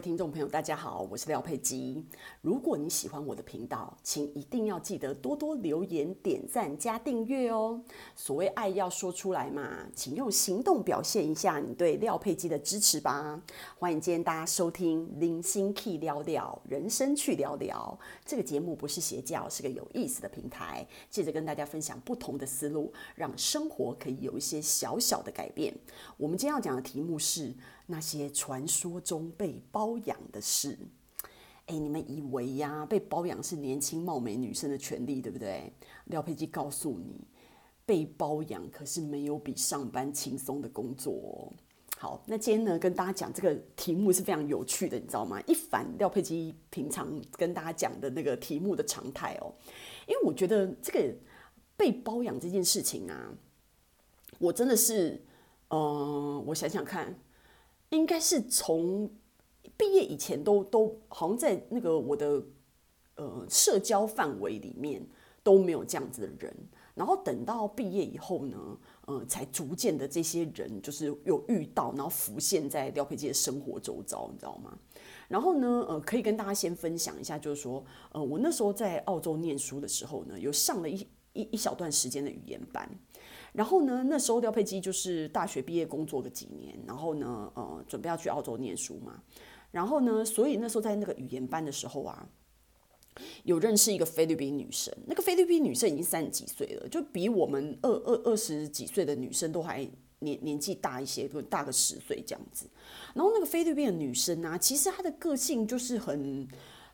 听众朋友，大家好，我是廖佩基。如果你喜欢我的频道，请一定要记得多多留言、点赞、加订阅哦。所谓爱要说出来嘛，请用行动表现一下你对廖佩基的支持吧。欢迎今天大家收听《零星 Key 聊聊人生去聊聊》这个节目，不是邪教，是个有意思的平台，借着跟大家分享不同的思路，让生活可以有一些小小的改变。我们今天要讲的题目是。那些传说中被包养的事，哎，你们以为呀，被包养是年轻貌美女生的权利，对不对？廖佩基告诉你，被包养可是没有比上班轻松的工作哦。好，那今天呢，跟大家讲这个题目是非常有趣的，你知道吗？一反廖佩基平常跟大家讲的那个题目的常态哦，因为我觉得这个被包养这件事情啊，我真的是，嗯、我想想看。应该是从毕业以前都都好像在那个我的呃社交范围里面都没有这样子的人，然后等到毕业以后呢，呃，才逐渐的这些人就是有遇到，然后浮现在廖佩基的生活周遭，你知道吗？然后呢，呃，可以跟大家先分享一下，就是说，呃，我那时候在澳洲念书的时候呢，有上了一一一小段时间的语言班。然后呢，那时候廖佩基就是大学毕业工作个几年，然后呢，呃，准备要去澳洲念书嘛。然后呢，所以那时候在那个语言班的时候啊，有认识一个菲律宾女生。那个菲律宾女生已经三十几岁了，就比我们二二二十几岁的女生都还年年纪大一些，大个十岁这样子。然后那个菲律宾的女生啊，其实她的个性就是很。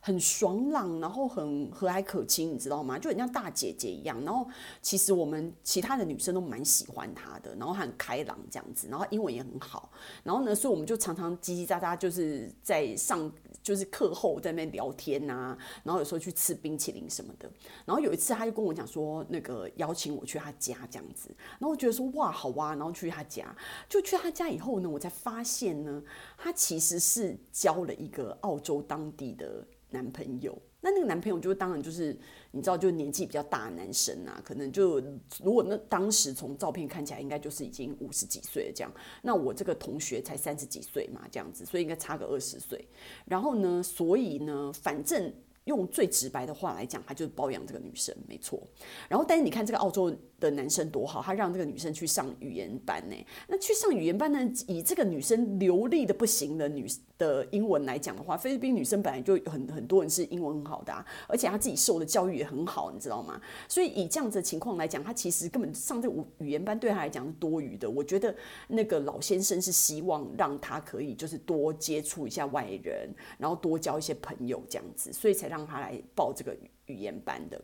很爽朗，然后很和蔼可亲，你知道吗？就很像大姐姐一样。然后其实我们其他的女生都蛮喜欢她的，然后她很开朗这样子，然后英文也很好。然后呢，所以我们就常常叽叽喳喳，就是在上就是课后在那边聊天呐、然后有时候去吃冰淇淋什么的。然后有一次，他就跟我讲说，那个邀请我去他家这样子。然后我觉得说哇，好哇、然后去他家，就去他家以后呢，我才发现呢，他其实是交了一个澳洲当地的。男朋友，那那个男朋友就当然就是你知道，就年纪比较大的男生啊，可能就如果那当时从照片看起来，应该就是已经五十几岁了这样。那我这个同学才三十几岁嘛，这样子，所以应该差个二十岁。然后呢，所以呢，反正。用最直白的话来讲，他就是包养这个女生，没错。然后，但是你看这个澳洲的男生多好，他让这个女生去上语言班呢。那去上语言班呢，以这个女生流利的不行的女的英文来讲的话，菲律宾女生本来就很很多人是英文很好的啊，而且她自己受的教育也很好，你知道吗？所以以这样子的情况来讲，她其实根本上这语言班对她来讲是多余的。我觉得那个老先生是希望让她可以就是多接触一下外人，然后多交一些朋友这样子，所以才让。她来报这个语言班的。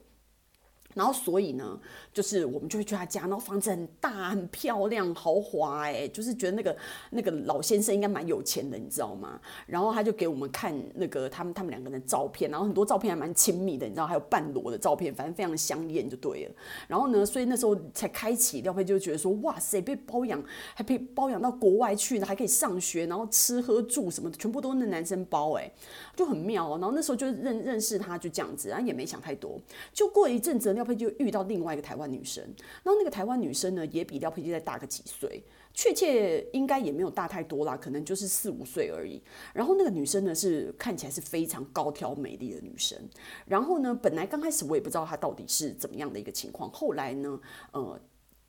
然后所以呢，就是我们就会去他家，然后房子很大、很漂亮、豪华，哎，就是觉得那个那个老先生应该蛮有钱的，你知道吗？然后他就给我们看那个他们他们两个人的照片，然后很多照片还蛮亲密的，你知道，还有半裸的照片，反正非常香艳就对了。然后呢，所以那时候才开启廖佩就觉得说，哇塞，被包养还被包养到国外去呢，还可以上学，然后吃喝住什么的，全部都是那男生包，哎，就很妙。哦然后那时候就认认识他，就这样子，然后也没想太多，就过一阵子。廖佩就遇到另外一个台湾女生，然后那个台湾女生呢，也比廖佩就再大个几岁，确切应该也没有大太多啦，可能就是四五岁而已。然后那个女生呢，是看起来是非常高挑美丽的女生。然后呢，本来刚开始我也不知道她到底是怎么样的一个情况，后来呢，呃，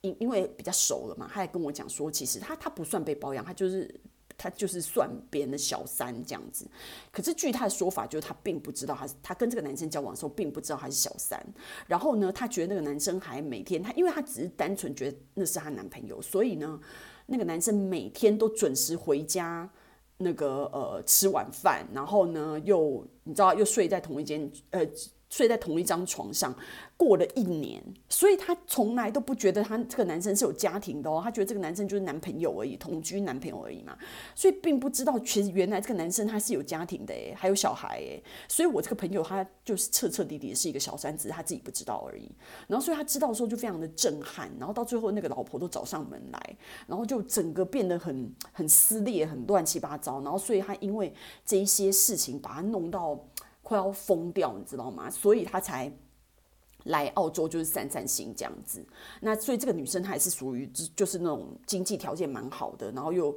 因因为比较熟了嘛，她还跟我讲说，其实她她不算被包养，她就是。他就是算别人的小三这样子，可是据他的说法，就是他并不知道他他跟这个男生交往的时候，并不知道他是小三。然后呢，他觉得那个男生还每天他，因为他只是单纯觉得那是他男朋友，所以呢，那个男生每天都准时回家，那个呃吃晚饭，然后呢又你知道又睡在同一间呃睡在同一张床上。过了一年，所以他从来都不觉得他这个男生是有家庭的哦，他觉得这个男生就是男朋友而已，同居男朋友而已嘛，所以并不知道其实原来这个男生他是有家庭的诶，还有小孩诶，所以我这个朋友他就是彻彻底底是一个小三子，他自己不知道而已。然后所以他知道的时候就非常的震撼，然后到最后那个老婆都找上门来，然后就整个变得很很撕裂，很乱七八糟。然后所以他因为这一些事情把他弄到快要疯掉，你知道吗？所以他才。来澳洲就是散散心这样子，那所以这个女生还是属于就是那种经济条件蛮好的，然后又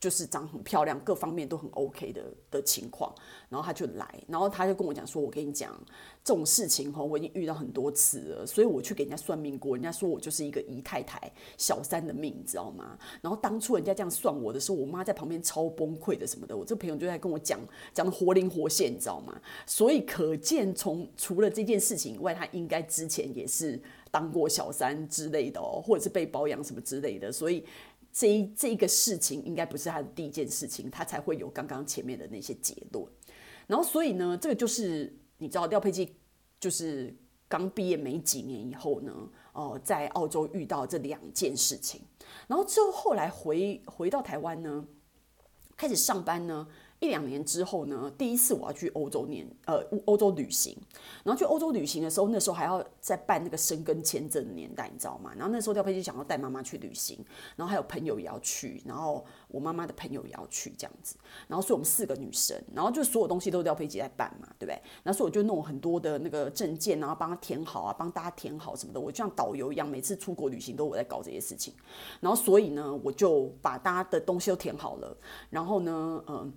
就是长很漂亮，各方面都很 OK 的的情况，然后他就来，然后他就跟我讲说：“我跟你讲，这种事情哈，我已经遇到很多次了，所以我去给人家算命过，人家说我就是一个姨太太小三的命，你知道吗？然后当初人家这样算我的时候，我妈在旁边超崩溃的什么的，我这朋友就在跟我讲，讲的活灵活现，你知道吗？所以可见，从除了这件事情以外，他应该之前也是当过小三之类的哦，或者是被包养什么之类的，所以。”这一这个事情应该不是他的第一件事情，他才会有刚刚前面的那些结论。然后，所以呢，这个就是你知道廖佩基就是刚毕业没几年以后呢，哦、在澳洲遇到这两件事情，然后之后后来回回到台湾呢，开始上班呢。一两年之后呢，第一次我要去欧洲念呃欧洲旅行，然后去欧洲旅行的时候，那时候还要再办那个申根签证的年代，你知道吗？然后那时候廖佩基想要带妈妈去旅行，然后还有朋友也要去，然后我妈妈的朋友也要去这样子，然后所以我们四个女生，然后就所有东西都是廖佩基在办嘛，对不对？然后所以我就弄很多的那个证件，然后帮他填好啊，帮大家填好什么的，我就像导游一样，每次出国旅行都我在搞这些事情，然后所以呢，我就把大家的东西都填好了，然后呢，嗯、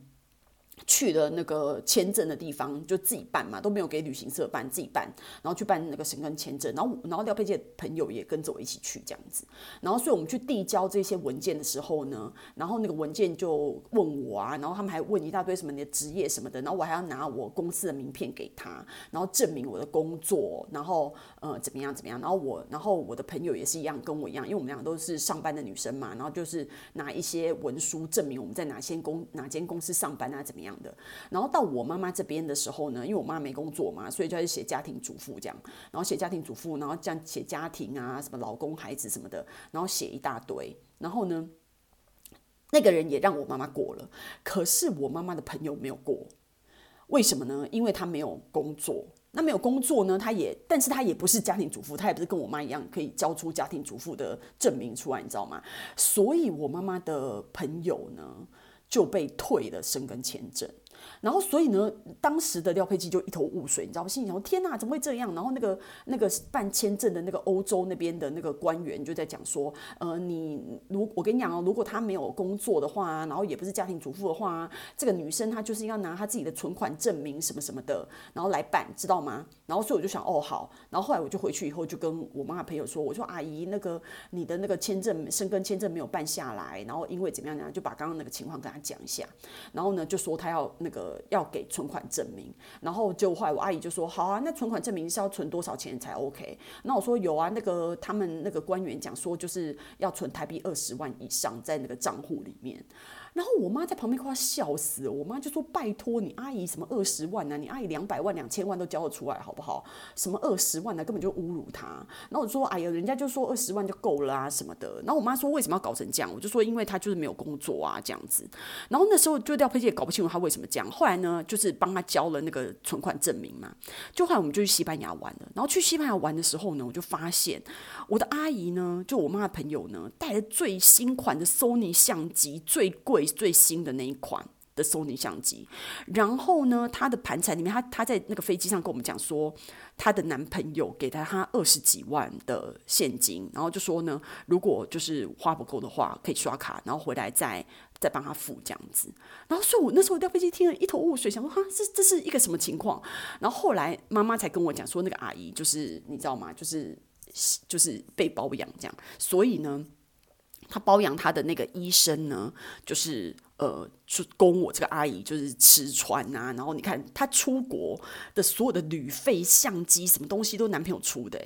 去了那个签证的地方就自己办嘛，都没有给旅行社办，自己办，然后去办那个申根签证，然后然后廖佩基的朋友也跟着我一起去这样子，然后所以我们去递交这些文件的时候呢，然后那个文件就问我啊，然后他们还问一大堆什么你的职业什么的，然后我还要拿我公司的名片给他，然后证明我的工作，然后呃怎么样怎么样，然后我然后我的朋友也是一样跟我一样，因为我们两个都是上班的女生嘛，然后就是拿一些文书证明我们在哪些公哪间公司上班啊怎么样。的，然后到我妈妈这边的时候呢，因为我妈没工作嘛，所以就开始写家庭主妇这样，然后写家庭主妇，然后这样写家庭啊，什么老公、孩子什么的，然后写一大堆。然后呢，那个人也让我妈妈过了，可是我妈妈的朋友没有过，为什么呢？因为他没有工作。那没有工作呢，他也，但是他也不是家庭主妇，他也不是跟我妈一样可以交出家庭主妇的证明出来，你知道吗？所以我妈妈的朋友呢，就被退了生根签证。然后，所以呢，当时的廖佩基就一头雾水，你知道吗？心里想：天哪，怎么会这样？然后那个那个办签证的那个欧洲那边的那个官员就在讲说：呃，你如我跟你讲哦，如果他没有工作的话，然后也不是家庭主妇的话，这个女生她就是要拿她自己的存款证明什么什么的，然后来办，知道吗？然后所以我就想，哦，好。然后后来我就回去以后就跟我妈妈朋友说，我说阿姨，那个你的那个签证申根签证没有办下来，然后因为怎么样呢，就把刚刚那个情况跟她讲一下。然后呢，就说她要那个。要给存款证明，然后就后来我阿姨就说：“好啊，那存款证明是要存多少钱才 OK？” 那我说：“有啊，那个他们那个官员讲说，就是要存台币二十万以上在那个账户里面。”然后我妈在旁边快笑死了，我妈就说：“拜托你阿姨什么二十万呢、啊？你阿姨两百万、两千万都交得出来好不好？什么二十万呢、啊？根本就侮辱她。”然后我说：“哎呀，人家就说二十万就够了啊什么的。”然后我妈说：“为什么要搞成这样？”我就说：“因为她就是没有工作啊这样子。”然后那时候就廖佩基也搞不清楚她为什么这样。后来呢，就是帮他交了那个存款证明嘛。就后来我们就去西班牙玩了。然后去西班牙玩的时候呢，我就发现我的阿姨呢，就我妈的朋友呢，带了最新款的 Sony 相机，最贵最新的。那一款的 Sony 相机，然后呢，她的盘缠里面，她她在那个飞机上跟我们讲说，她的男朋友给了她二十几万的现金，然后就说呢，如果就是花不够的话，可以刷卡，然后回来再再帮她付这样子。然后所以，我那时候掉飞机听了一头雾水，想说哈，这这是一个什么情况？然后后来妈妈才跟我讲说，那个阿姨就是你知道吗？就是就是被包养这样，所以呢，她包养她的那个医生呢，就是。呃，就供我这个阿姨就是吃穿啊，然后你看她出国的所有的旅费、相机什么东西都男朋友出的，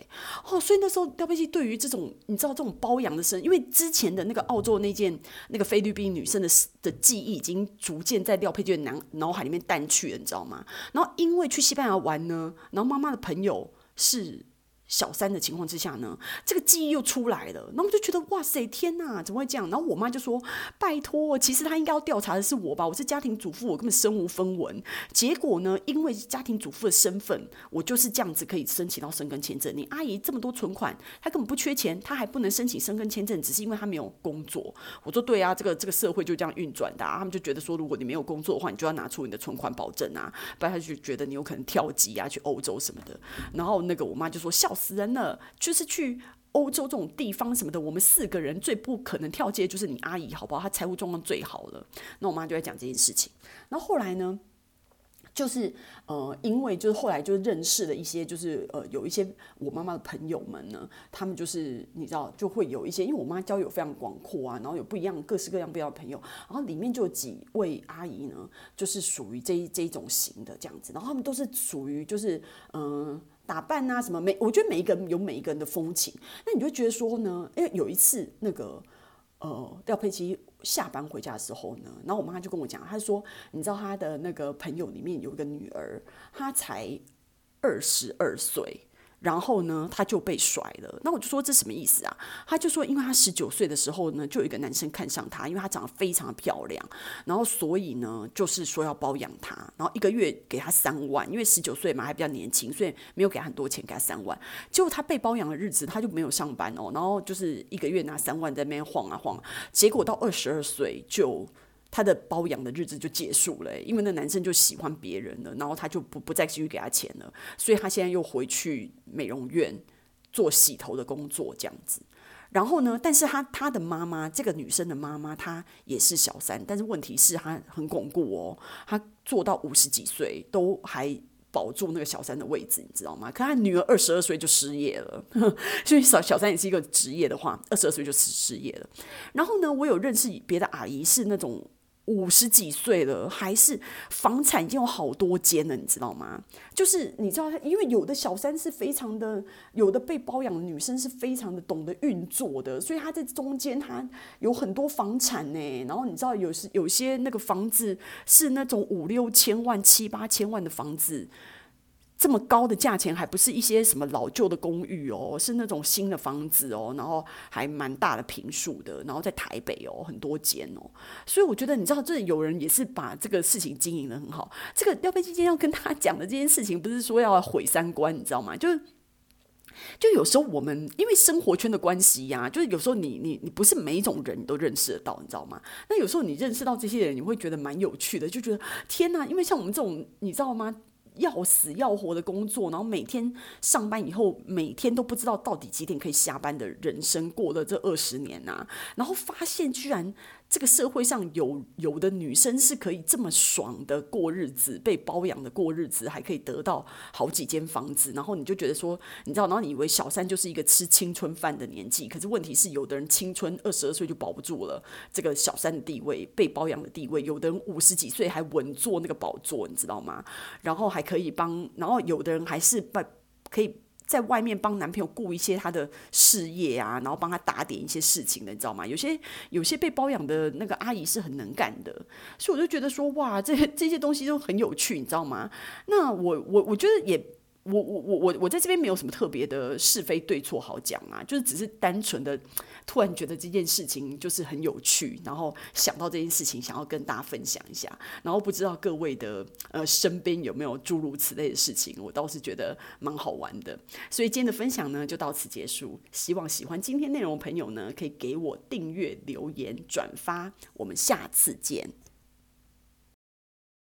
哦，所以那时候廖佩琪对于这种你知道这种包养的生，因为之前的那个澳洲那件那个菲律宾女生的的记忆已经逐渐在廖佩琪的脑脑海里面淡去了，你知道吗？然后因为去西班牙玩呢，然后妈妈的朋友是。小三的情况之下呢，这个记忆又出来了，那我就觉得哇塞，天哪，怎么会这样？然后我妈就说：“拜托，其实他应该要调查的是我吧？我是家庭主妇，我根本身无分文。结果呢，因为家庭主妇的身份，我就是这样子可以申请到生根签证。你阿姨这么多存款，她根本不缺钱，她还不能申请生根签证，只是因为她没有工作。我说对啊，这个这个社会就这样运转的啊。他们就觉得说，如果你没有工作的话，你就要拿出你的存款保证啊，不然他就觉得你有可能跳级啊，去欧洲什么的。然后那个我妈就说笑。”死人了，就是去欧洲这种地方什么的，我们四个人最不可能跳街就是你阿姨，好不好？她财务状况最好了。那我妈就在讲这件事情。那后来呢？就是呃，因为就是后来就认识了一些，就是呃，有一些我妈妈的朋友们呢，他们就是你知道，就会有一些，因为我妈交友非常广阔啊，然后有不一样、各式各样不一样的朋友，然后里面就有几位阿姨呢，就是属于这一这一种型的这样子，然后他们都是属于就是嗯、打扮啊什么，每我觉得每一个人有每一个人的风情，那你就觉得说呢，因为有一次那个。呃，廖佩琪下班回家的时候呢，然后我妈就跟我讲，她说，你知道她的那个朋友里面有一个女儿，她才二十二岁。然后呢，他就被甩了。那我就说这什么意思啊？他就说，因为他十九岁的时候呢，就有一个男生看上他，因为他长得非常的漂亮，然后所以呢，就是说要包养他，然后一个月给他三万，因为十九岁嘛，还比较年轻，所以没有给他很多钱，给他三万。结果他被包养的日子，他就没有上班哦，然后就是一个月拿三万在那边晃啊晃，结果到二十二岁就。他的包养的日子就结束了，因为那男生就喜欢别人了，然后他就不不再继续给他钱了，所以他现在又回去美容院做洗头的工作这样子。然后呢，但是他他的妈妈，这个女生的妈妈，她也是小三，但是问题是她很巩固哦，她做到五十几岁都还保住那个小三的位置，你知道吗？可他女儿二十二岁就失业了，所以小小三也是一个职业的话，二十二岁就失失业了。然后呢，我有认识别的阿姨是那种。五十几岁了，还是房产已经有好多间了，你知道吗？就是你知道，因为有的小三是非常的，有的被包养的女生是非常的懂得运作的，所以她在中间她有很多房产呢。然后你知道，有时有些那个房子是那种五六千万、七八千万的房子。这么高的价钱，还不是一些什么老旧的公寓哦，是那种新的房子哦，然后还蛮大的坪数的，然后在台北哦，很多间哦，所以我觉得你知道，这有人也是把这个事情经营得很好。这个廖佩基今天要跟他讲的这件事情，不是说要毁三观，你知道吗？就是，就有时候我们因为生活圈的关系呀、就是有时候你你你不是每一种人你都认识得到，你知道吗？那有时候你认识到这些人，你会觉得蛮有趣的，就觉得天哪，因为像我们这种，你知道吗？要死要活的工作，然后每天上班以后，每天都不知道到底几点可以下班的人生，过了这二十年啊，然后发现居然。这个社会上有有的女生是可以这么爽的过日子，被包养的过日子，还可以得到好几间房子，然后你就觉得说，你知道，然后你以为小三就是一个吃青春饭的年纪，可是问题是，有的人青春二十二岁就保不住了这个小三的地位，被包养的地位，有的人五十几岁还稳坐那个宝座，你知道吗？然后还可以帮，然后有的人还是把可以。在外面帮男朋友顾一些他的事业啊，然后帮他打点一些事情的，你知道吗？有些有些被包养的那个阿姨是很能干的，所以我就觉得说，哇，这这些东西都很有趣，你知道吗？那我我我觉得也。我我我我在这边没有什么特别的是非对错好讲啊，就是只是单纯的突然觉得这件事情就是很有趣，然后想到这件事情想要跟大家分享一下，然后不知道各位的呃身边有没有诸如此类的事情，我倒是觉得蛮好玩的。所以今天的分享呢就到此结束，希望喜欢今天内容的朋友呢可以给我订阅、留言、转发，我们下次见。